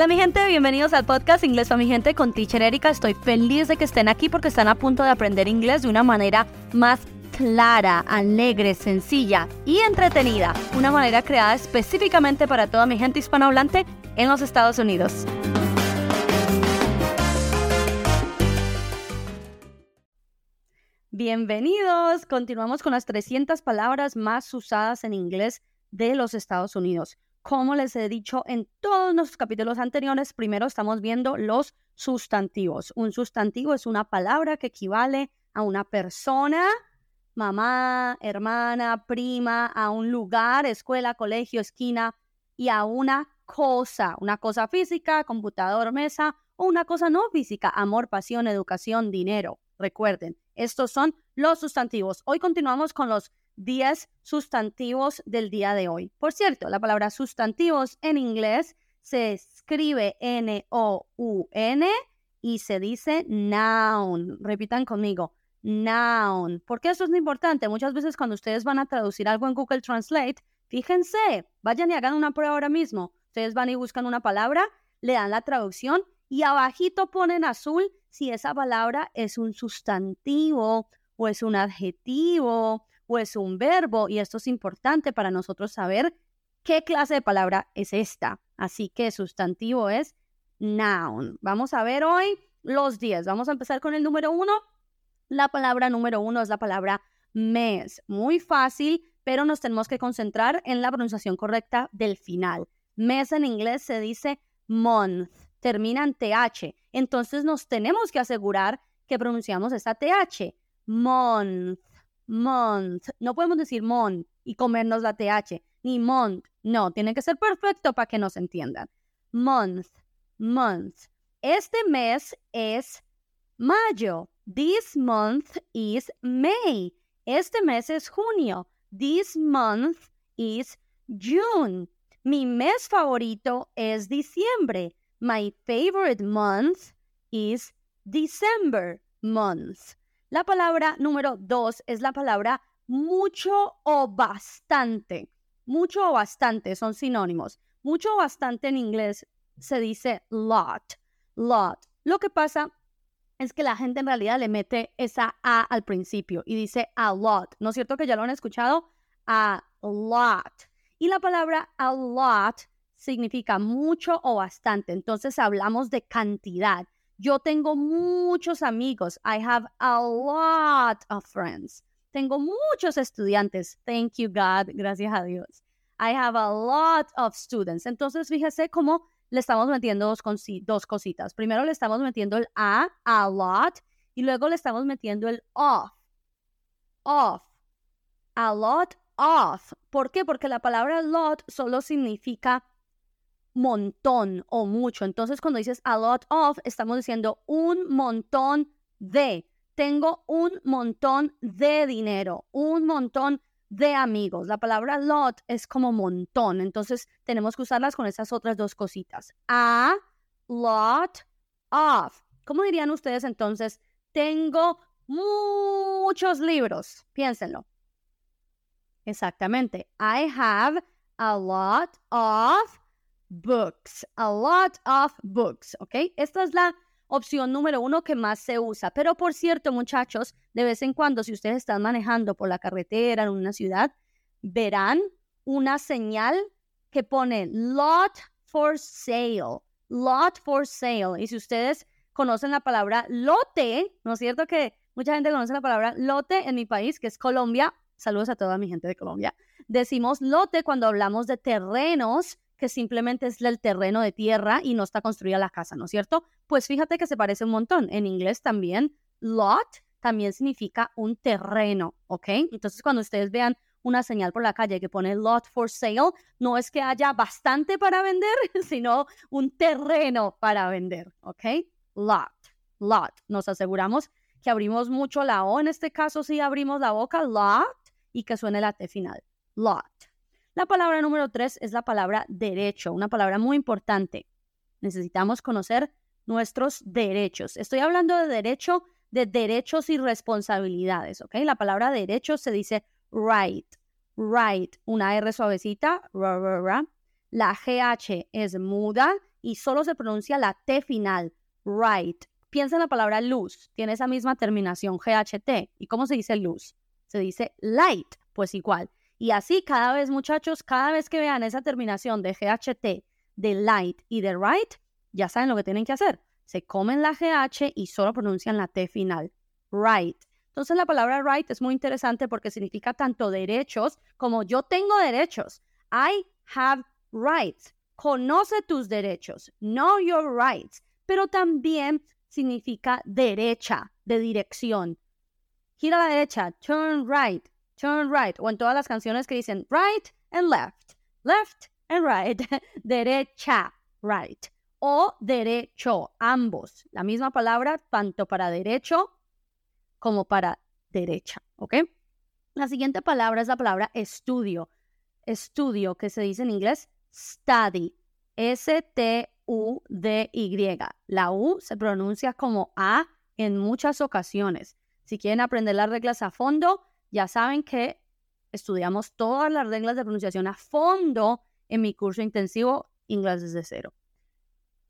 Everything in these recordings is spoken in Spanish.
Hola mi gente, bienvenidos al podcast Inglés para mi gente con Teacher Erika. Estoy feliz de que estén aquí porque están a punto de aprender inglés de una manera más clara, alegre, sencilla y entretenida. Una manera creada específicamente para toda mi gente hispanohablante en los Estados Unidos. Bienvenidos. Continuamos con las 300 palabras más usadas en inglés de los Estados Unidos. Como les he dicho en todos los capítulos anteriores, primero estamos viendo los sustantivos. Un sustantivo es una palabra que equivale a una persona, mamá, hermana, prima, a un lugar, escuela, colegio, esquina y a una cosa, una cosa física, computador, mesa o una cosa no física, amor, pasión, educación, dinero. Recuerden, estos son los sustantivos. Hoy continuamos con los 10 sustantivos del día de hoy. Por cierto, la palabra sustantivos en inglés se escribe N-O-U-N y se dice noun. Repitan conmigo, noun. ¿Por qué eso es importante? Muchas veces cuando ustedes van a traducir algo en Google Translate, fíjense, vayan y hagan una prueba ahora mismo. Ustedes van y buscan una palabra, le dan la traducción y abajito ponen azul si esa palabra es un sustantivo o es un adjetivo o es un verbo y esto es importante para nosotros saber qué clase de palabra es esta. Así que sustantivo es noun. Vamos a ver hoy los 10. Vamos a empezar con el número uno. La palabra número uno es la palabra mes. Muy fácil, pero nos tenemos que concentrar en la pronunciación correcta del final. Mes en inglés se dice month, termina en TH. Entonces nos tenemos que asegurar que pronunciamos esta TH. Month month. No podemos decir mon y comernos la TH, ni month. No, tiene que ser perfecto para que nos entiendan. Month, month. Este mes es mayo. This month is May. Este mes es junio. This month is June. Mi mes favorito es diciembre. My favorite month is December month. La palabra número dos es la palabra mucho o bastante. Mucho o bastante son sinónimos. Mucho o bastante en inglés se dice lot. Lot. Lo que pasa es que la gente en realidad le mete esa A al principio y dice a lot. ¿No es cierto que ya lo han escuchado? A lot. Y la palabra a lot significa mucho o bastante. Entonces hablamos de cantidad. Yo tengo muchos amigos. I have a lot of friends. Tengo muchos estudiantes. Thank you, God. Gracias a Dios. I have a lot of students. Entonces, fíjese cómo le estamos metiendo dos, dos cositas. Primero le estamos metiendo el a, a lot, y luego le estamos metiendo el of. Of. A lot of. ¿Por qué? Porque la palabra lot solo significa montón o mucho. Entonces, cuando dices a lot of, estamos diciendo un montón de. Tengo un montón de dinero, un montón de amigos. La palabra lot es como montón, entonces tenemos que usarlas con esas otras dos cositas. A lot of. ¿Cómo dirían ustedes entonces? Tengo muchos libros. Piénsenlo. Exactamente. I have a lot of books, a lot of books, ¿ok? Esta es la opción número uno que más se usa. Pero por cierto, muchachos, de vez en cuando, si ustedes están manejando por la carretera en una ciudad, verán una señal que pone lot for sale, lot for sale. Y si ustedes conocen la palabra lote, ¿no es cierto que mucha gente conoce la palabra lote en mi país, que es Colombia? Saludos a toda mi gente de Colombia. Decimos lote cuando hablamos de terrenos que simplemente es el terreno de tierra y no está construida la casa, ¿no es cierto? Pues fíjate que se parece un montón. En inglés también, lot también significa un terreno, ¿ok? Entonces cuando ustedes vean una señal por la calle que pone lot for sale, no es que haya bastante para vender, sino un terreno para vender, ¿ok? Lot, lot. Nos aseguramos que abrimos mucho la O, en este caso sí abrimos la boca, lot, y que suene la T final, lot. La palabra número tres es la palabra derecho, una palabra muy importante. Necesitamos conocer nuestros derechos. Estoy hablando de derecho, de derechos y responsabilidades, ¿ok? La palabra derecho se dice right, right, una R suavecita. La GH es muda y solo se pronuncia la T final, right. Piensa en la palabra luz, tiene esa misma terminación, GHT. ¿Y cómo se dice luz? Se dice light, pues igual. Y así cada vez, muchachos, cada vez que vean esa terminación de GHT, de light y de right, ya saben lo que tienen que hacer. Se comen la GH y solo pronuncian la T final, right. Entonces la palabra right es muy interesante porque significa tanto derechos como yo tengo derechos. I have rights. Conoce tus derechos. Know your rights. Pero también significa derecha, de dirección. Gira a la derecha, turn right, turn right. O en todas las canciones que dicen right and left, left and right, derecha, right. O derecho, ambos. La misma palabra tanto para derecho como para derecha, ¿ok? La siguiente palabra es la palabra estudio. Estudio, que se dice en inglés study. S-T U-D-Y. La U se pronuncia como A en muchas ocasiones. Si quieren aprender las reglas a fondo, ya saben que estudiamos todas las reglas de pronunciación a fondo en mi curso intensivo Inglés desde cero.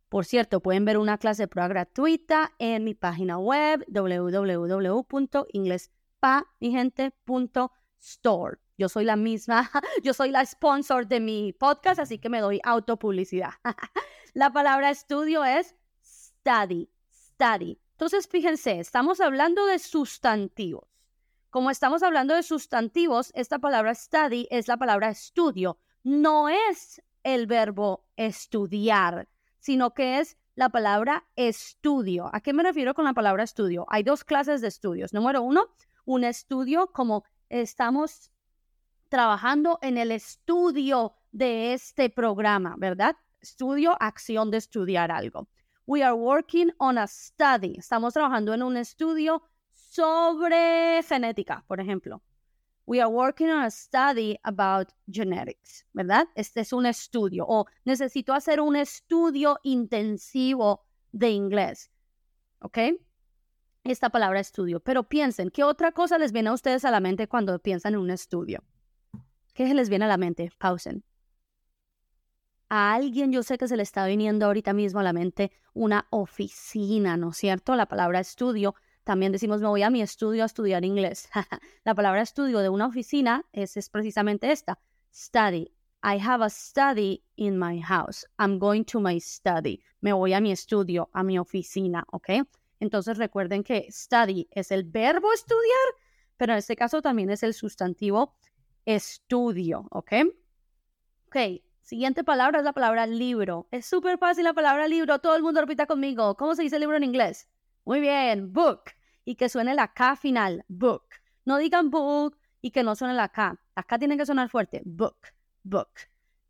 Por cierto, pueden ver una clase prueba gratuita en mi página web www.inglespamigente.store. Yo soy la misma, yo soy la sponsor de mi podcast, así que me doy autopublicidad. La palabra estudio es study, study. Entonces, fíjense, estamos hablando de sustantivos. Como estamos hablando de sustantivos, esta palabra study es la palabra estudio. No es el verbo estudiar, sino que es la palabra estudio. ¿A qué me refiero con la palabra estudio? Hay dos clases de estudios. Número uno, un estudio como estamos trabajando en el estudio de este programa, ¿verdad? estudio, acción de estudiar algo. We are working on a study. Estamos trabajando en un estudio sobre genética, por ejemplo. We are working on a study about genetics, ¿verdad? Este es un estudio o necesito hacer un estudio intensivo de inglés. ¿Ok? Esta palabra estudio. Pero piensen, ¿qué otra cosa les viene a ustedes a la mente cuando piensan en un estudio? ¿Qué les viene a la mente? Pausen a alguien yo sé que se le está viniendo ahorita mismo a la mente una oficina, ¿no es cierto? La palabra estudio, también decimos me voy a mi estudio a estudiar inglés. la palabra estudio de una oficina es, es precisamente esta, study. I have a study in my house. I'm going to my study. Me voy a mi estudio, a mi oficina, ¿ok? Entonces recuerden que study es el verbo estudiar, pero en este caso también es el sustantivo estudio, ¿ok? Ok, Siguiente palabra es la palabra libro. Es súper fácil la palabra libro. Todo el mundo repita conmigo. ¿Cómo se dice libro en inglés? Muy bien, book. Y que suene la K final, book. No digan book y que no suene la K. La K tiene que sonar fuerte. Book, book.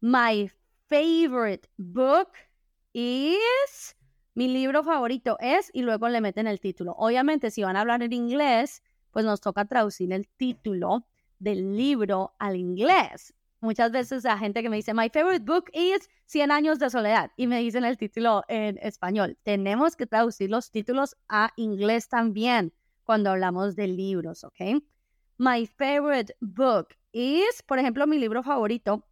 My favorite book is... Mi libro favorito es y luego le meten el título. Obviamente, si van a hablar en inglés, pues nos toca traducir el título del libro al inglés. Muchas veces la gente que me dice, my favorite book is 100 años de soledad y me dicen el título en español. Tenemos que traducir los títulos a inglés también cuando hablamos de libros, ¿ok? My favorite book is, por ejemplo, mi libro favorito.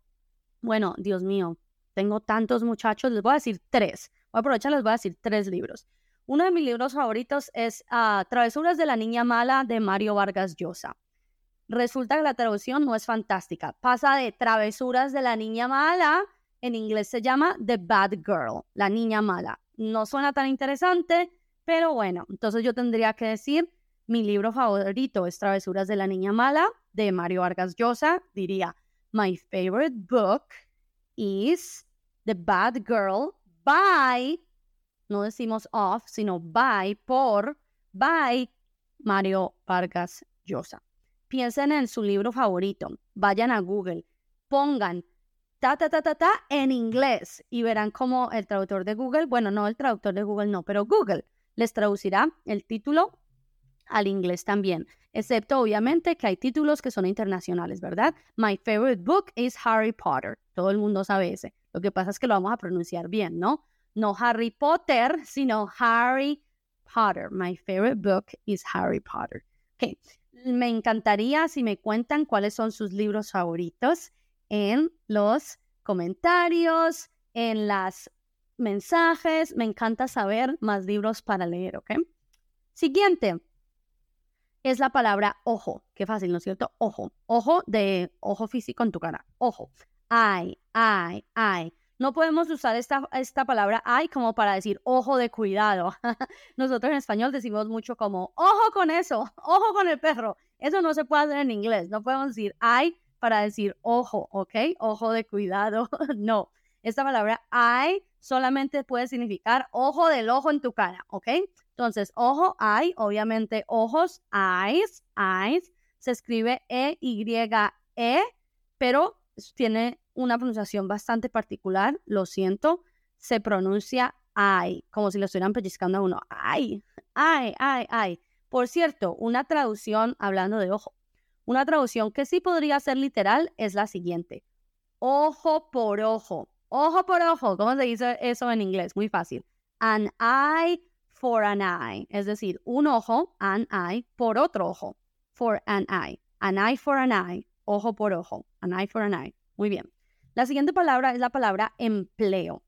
Bueno, Dios mío, tengo tantos muchachos, les voy a decir tres. Voy a aprovechar, les voy a decir tres libros. Uno de mis libros favoritos es ah, Travesuras de la Niña Mala de Mario Vargas Llosa resulta que la traducción no es fantástica. Pasa de travesuras de la niña mala, en inglés se llama The Bad Girl, la niña mala. No suena tan interesante, pero bueno, entonces yo tendría que decir, mi libro favorito es Travesuras de la Niña Mala, de Mario Vargas Llosa. Diría, my favorite book is The Bad Girl by, no decimos of, sino by, por, by Mario Vargas Llosa piensen en su libro favorito, vayan a Google, pongan ta, ta, ta, ta, ta en inglés y verán cómo el traductor de Google, bueno, no el traductor de Google, no, pero Google les traducirá el título al inglés también, excepto obviamente que hay títulos que son internacionales, ¿verdad? My favorite book is Harry Potter. Todo el mundo sabe ese. Lo que pasa es que lo vamos a pronunciar bien, ¿no? No Harry Potter, sino Harry Potter. My favorite book is Harry Potter. Okay me encantaría si me cuentan cuáles son sus libros favoritos en los comentarios, en las mensajes, me encanta saber más libros para leer, ¿ok? Siguiente es la palabra ojo. Qué fácil, ¿no es cierto? Ojo. Ojo de ojo físico en tu cara. Ojo. Ay, ay, ay. No podemos usar esta, esta palabra ay como para decir ojo de cuidado. Nosotros en español decimos mucho como ojo con eso, ojo con el perro. Eso no se puede hacer en inglés. No podemos decir ay para decir ojo, ¿ok? Ojo de cuidado. no. Esta palabra eye solamente puede significar ojo del ojo en tu cara, ¿ok? Entonces, ojo, eye, obviamente ojos, eyes, eyes, se escribe E-Y-E, pero tiene una pronunciación bastante particular, lo siento, se pronuncia eye, como si lo estuvieran pellizcando a uno. Ay, ay, ay, ay. Por cierto, una traducción hablando de ojo. Una traducción que sí podría ser literal es la siguiente. Ojo por ojo. Ojo por ojo. ¿Cómo se dice eso en inglés? Muy fácil. An eye for an eye. Es decir, un ojo, an eye, por otro ojo. For an eye. An eye for an eye. Ojo por ojo. An eye for an eye. Muy bien. La siguiente palabra es la palabra empleo,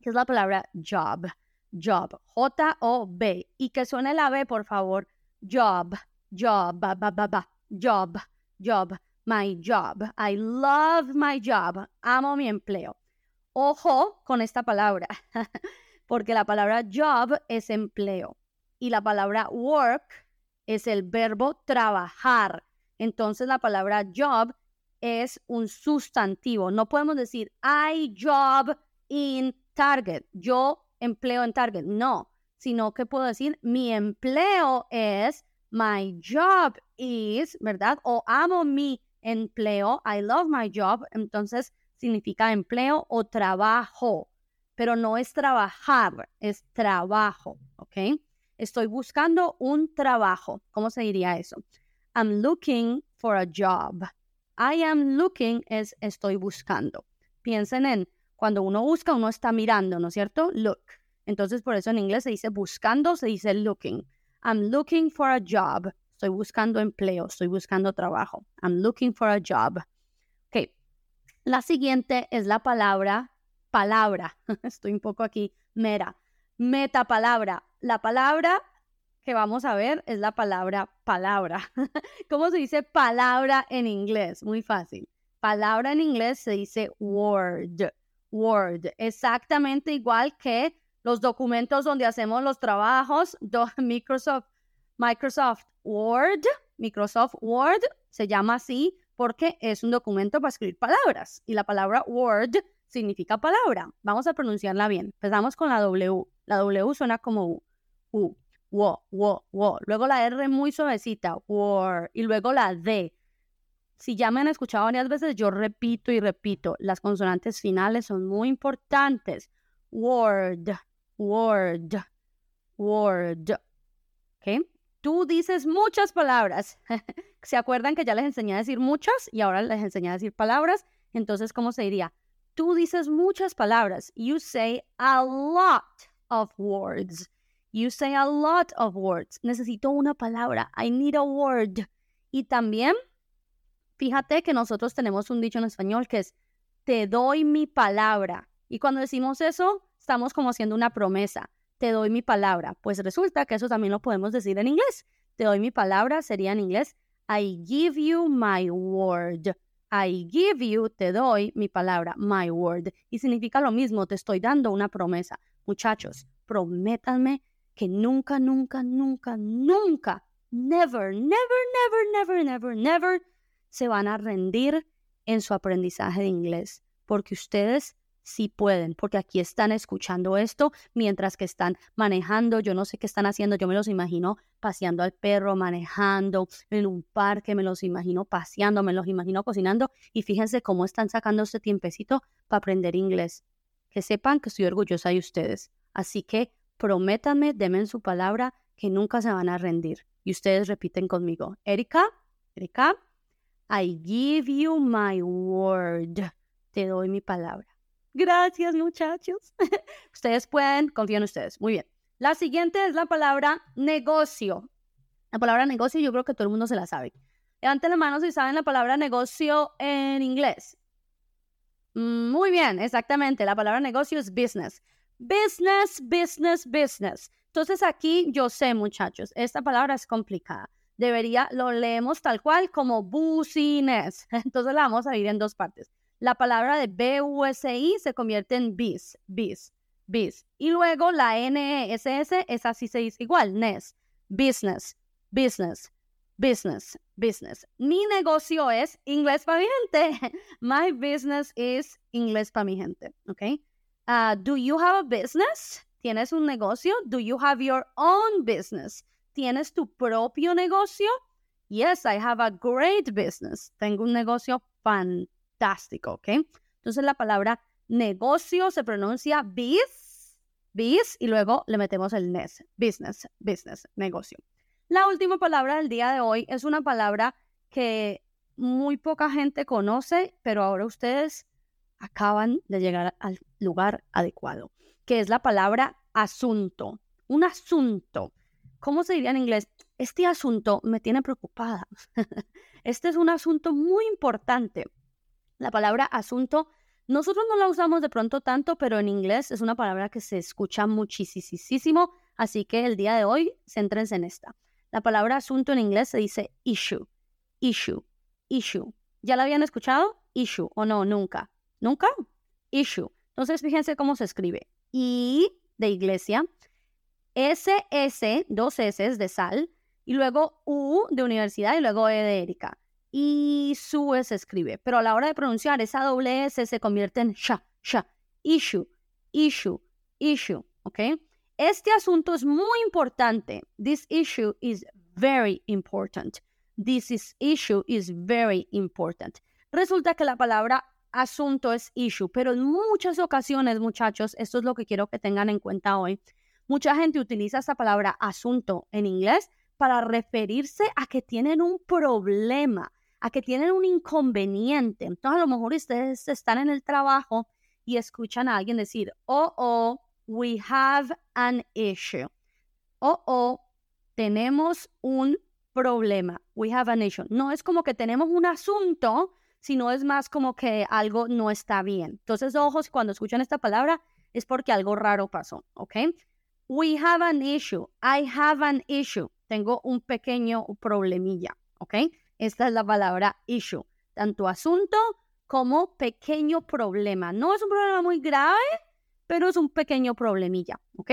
que es la palabra job. Job. J-O-B. Y que suene la B, por favor. Job. Job. Job, job, my job. I love my job. Amo mi empleo. Ojo con esta palabra, porque la palabra job es empleo y la palabra work es el verbo trabajar. Entonces la palabra job es un sustantivo. No podemos decir I job in Target. Yo empleo en Target. No, sino que puedo decir mi empleo es my job is, ¿verdad? O amo mi empleo, I love my job, entonces significa empleo o trabajo, pero no es trabajar, es trabajo, ¿ok? Estoy buscando un trabajo. ¿Cómo se diría eso? I'm looking for a job. I am looking es estoy buscando. Piensen en cuando uno busca, uno está mirando, ¿no es cierto? Look. Entonces, por eso en inglés se dice buscando, se dice looking. I'm looking for a job. Estoy buscando empleo, estoy buscando trabajo. I'm looking for a job. Ok. La siguiente es la palabra palabra. Estoy un poco aquí mera. Meta palabra. La palabra que vamos a ver es la palabra palabra. ¿Cómo se dice palabra en inglés? Muy fácil. Palabra en inglés se dice word. Word. Exactamente igual que los documentos donde hacemos los trabajos, Microsoft, Microsoft Word, Microsoft Word se llama así porque es un documento para escribir palabras y la palabra Word significa palabra. Vamos a pronunciarla bien. Empezamos con la W. La W suena como U. U. Wo, wo, wo. Luego la R muy suavecita. Word. Y luego la D. Si ya me han escuchado varias veces, yo repito y repito. Las consonantes finales son muy importantes. Word word, word. ¿Ok? Tú dices muchas palabras. ¿Se acuerdan que ya les enseñé a decir muchas y ahora les enseñé a decir palabras? Entonces, ¿cómo se diría? Tú dices muchas palabras. You say a lot of words. You say a lot of words. Necesito una palabra. I need a word. Y también, fíjate que nosotros tenemos un dicho en español que es, te doy mi palabra. Y cuando decimos eso, estamos como haciendo una promesa. Te doy mi palabra. Pues resulta que eso también lo podemos decir en inglés. Te doy mi palabra sería en inglés I give you my word. I give you, te doy mi palabra, my word. Y significa lo mismo, te estoy dando una promesa. Muchachos, prométanme que nunca, nunca, nunca, nunca, never, never, never, never, never, never se van a rendir en su aprendizaje de inglés. Porque ustedes sí pueden, porque aquí están escuchando esto mientras que están manejando, yo no sé qué están haciendo, yo me los imagino paseando al perro, manejando en un parque, me los imagino paseando, me los imagino cocinando y fíjense cómo están sacando este tiempecito para aprender inglés. Que sepan que estoy orgullosa de ustedes. Así que prométanme, denme su palabra que nunca se van a rendir. Y ustedes repiten conmigo. Erika, Erika, I give you my word. Te doy mi palabra. Gracias, muchachos. ustedes pueden, confío en ustedes. Muy bien. La siguiente es la palabra negocio. La palabra negocio yo creo que todo el mundo se la sabe. Levanten la mano si saben la palabra negocio en inglés. Mm, muy bien, exactamente. La palabra negocio es business. Business, business, business. Entonces aquí yo sé, muchachos, esta palabra es complicada. Debería, lo leemos tal cual como business. Entonces la vamos a dividir en dos partes. La palabra de B-U-S-I se convierte en bis, bis, bis. Y luego la N-E-S-S, es así se dice igual, NES, business, business, business, business. Mi negocio es inglés para mi gente. My business is inglés para mi gente, ¿ok? Uh, do you have a business? ¿Tienes un negocio? Do you have your own business? ¿Tienes tu propio negocio? Yes, I have a great business. Tengo un negocio fantástico, ¿ok? Entonces la palabra negocio se pronuncia biz, biz, y luego le metemos el nes, business, business, negocio. La última palabra del día de hoy es una palabra que muy poca gente conoce, pero ahora ustedes acaban de llegar al lugar adecuado, que es la palabra asunto. Un asunto. ¿Cómo se diría en inglés? Este asunto me tiene preocupada. este es un asunto muy importante. La palabra asunto, nosotros no la usamos de pronto tanto, pero en inglés es una palabra que se escucha muchísimo, así que el día de hoy céntrense en esta. La palabra asunto en inglés se dice issue, issue, issue. ¿Ya la habían escuchado? Issue, o no, nunca. ¿Nunca? Issue. Entonces, fíjense cómo se escribe. I de iglesia, SS, dos S de sal, y luego U de universidad y luego E de Erika. Y su se escribe, pero a la hora de pronunciar esa doble S se convierte en sha, sha, issue, issue, issue, ¿ok? Este asunto es muy importante. This issue is very important. This is issue is very important. Resulta que la palabra asunto es issue, pero en muchas ocasiones, muchachos, esto es lo que quiero que tengan en cuenta hoy. Mucha gente utiliza esta palabra asunto en inglés para referirse a que tienen un problema, a que tienen un inconveniente. Entonces, a lo mejor ustedes están en el trabajo y escuchan a alguien decir, oh, oh, we have an issue. Oh, oh, tenemos un problema. We have an issue. No es como que tenemos un asunto, sino es más como que algo no está bien. Entonces, ojos, cuando escuchan esta palabra, es porque algo raro pasó, ¿ok? We have an issue. I have an issue. Tengo un pequeño problemilla, ¿ok? Esta es la palabra issue. Tanto asunto como pequeño problema. No es un problema muy grave, pero es un pequeño problemilla, ¿ok?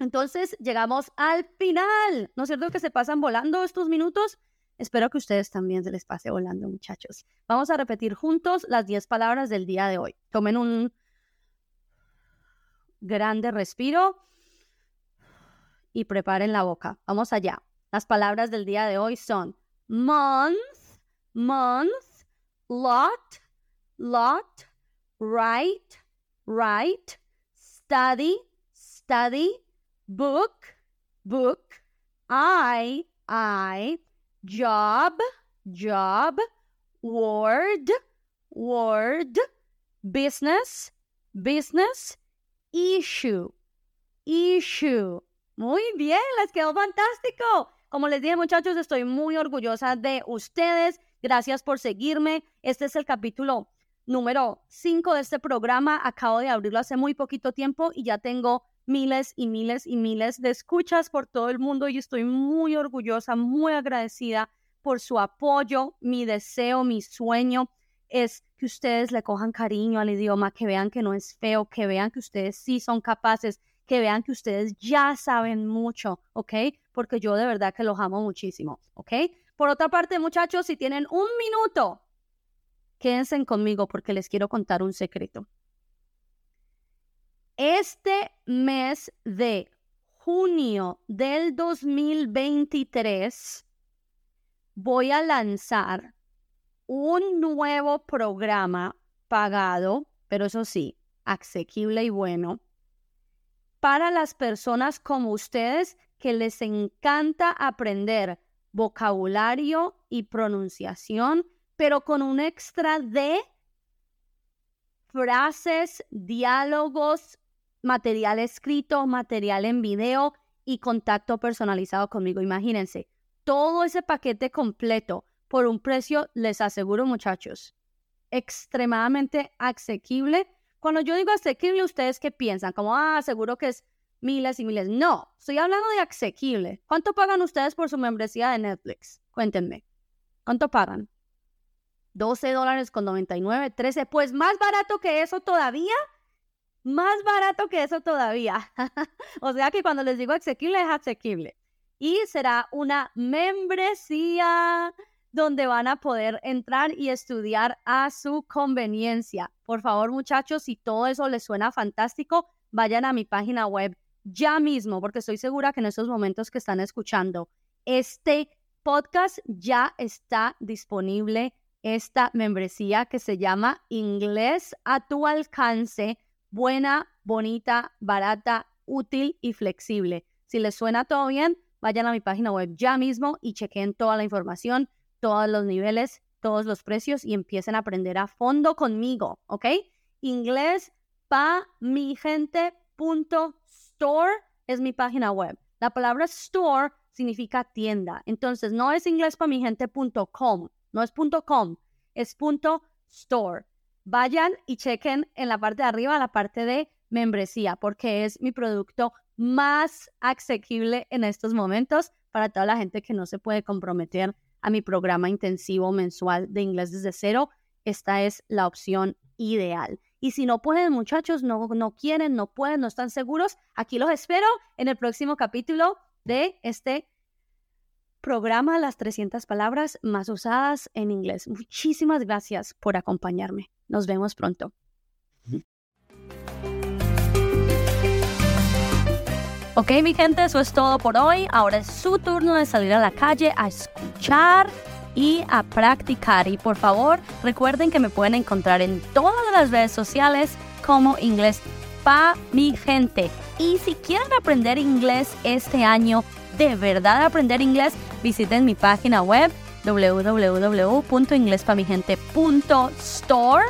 Entonces llegamos al final. ¿No es cierto que se pasan volando estos minutos? Espero que ustedes también se les pase volando, muchachos. Vamos a repetir juntos las 10 palabras del día de hoy. Tomen un grande respiro y preparen la boca. Vamos allá. Las palabras del día de hoy son month, month, lot, lot, write, write, study, study, book, book, I, I, job, job, word, word, business, business, issue, issue. Muy bien, les quedó fantástico. Como les dije muchachos, estoy muy orgullosa de ustedes. Gracias por seguirme. Este es el capítulo número 5 de este programa. Acabo de abrirlo hace muy poquito tiempo y ya tengo miles y miles y miles de escuchas por todo el mundo y estoy muy orgullosa, muy agradecida por su apoyo. Mi deseo, mi sueño es que ustedes le cojan cariño al idioma, que vean que no es feo, que vean que ustedes sí son capaces, que vean que ustedes ya saben mucho, ¿ok? Porque yo de verdad que los amo muchísimo, ¿ok? Por otra parte, muchachos, si tienen un minuto, quédense conmigo porque les quiero contar un secreto. Este mes de junio del 2023 voy a lanzar un nuevo programa pagado, pero eso sí, asequible y bueno, para las personas como ustedes que les encanta aprender vocabulario y pronunciación, pero con un extra de frases, diálogos, material escrito, material en video y contacto personalizado conmigo. Imagínense, todo ese paquete completo por un precio, les aseguro muchachos, extremadamente asequible Cuando yo digo asequible, ¿ustedes qué piensan? Como, ah, seguro que es miles y miles. No, estoy hablando de asequible. ¿Cuánto pagan ustedes por su membresía de Netflix? Cuéntenme. ¿Cuánto pagan? 12 dólares con 99, 13. Pues más barato que eso todavía. Más barato que eso todavía. o sea que cuando les digo asequible es asequible. Y será una membresía donde van a poder entrar y estudiar a su conveniencia. Por favor, muchachos, si todo eso les suena fantástico, vayan a mi página web ya mismo, porque estoy segura que en estos momentos que están escuchando este podcast ya está disponible esta membresía que se llama Inglés a tu alcance, buena, bonita, barata, útil y flexible. Si les suena todo bien, vayan a mi página web ya mismo y chequen toda la información, todos los niveles, todos los precios y empiecen a aprender a fondo conmigo, ¿ok? Inglés pa mi gente store es mi página web. La palabra store significa tienda. Entonces, no es inglés para mi gente.com, no es .com, es .store. Vayan y chequen en la parte de arriba la parte de membresía, porque es mi producto más asequible en estos momentos para toda la gente que no se puede comprometer a mi programa intensivo mensual de inglés desde cero. Esta es la opción ideal. Y si no pueden, muchachos, no, no quieren, no pueden, no están seguros, aquí los espero en el próximo capítulo de este programa Las 300 palabras más usadas en inglés. Muchísimas gracias por acompañarme. Nos vemos pronto. Ok, mi gente, eso es todo por hoy. Ahora es su turno de salir a la calle a escuchar y a practicar. Y por favor, recuerden que me pueden encontrar en todas las redes sociales como inglés pa mi gente. Y si quieren aprender inglés este año, de verdad aprender inglés, visiten mi página web www.inglespamigente.store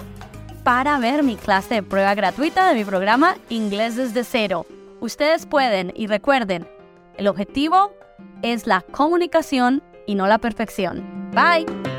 para ver mi clase de prueba gratuita de mi programa Inglés desde cero. Ustedes pueden y recuerden, el objetivo es la comunicación y no la perfección. Bye.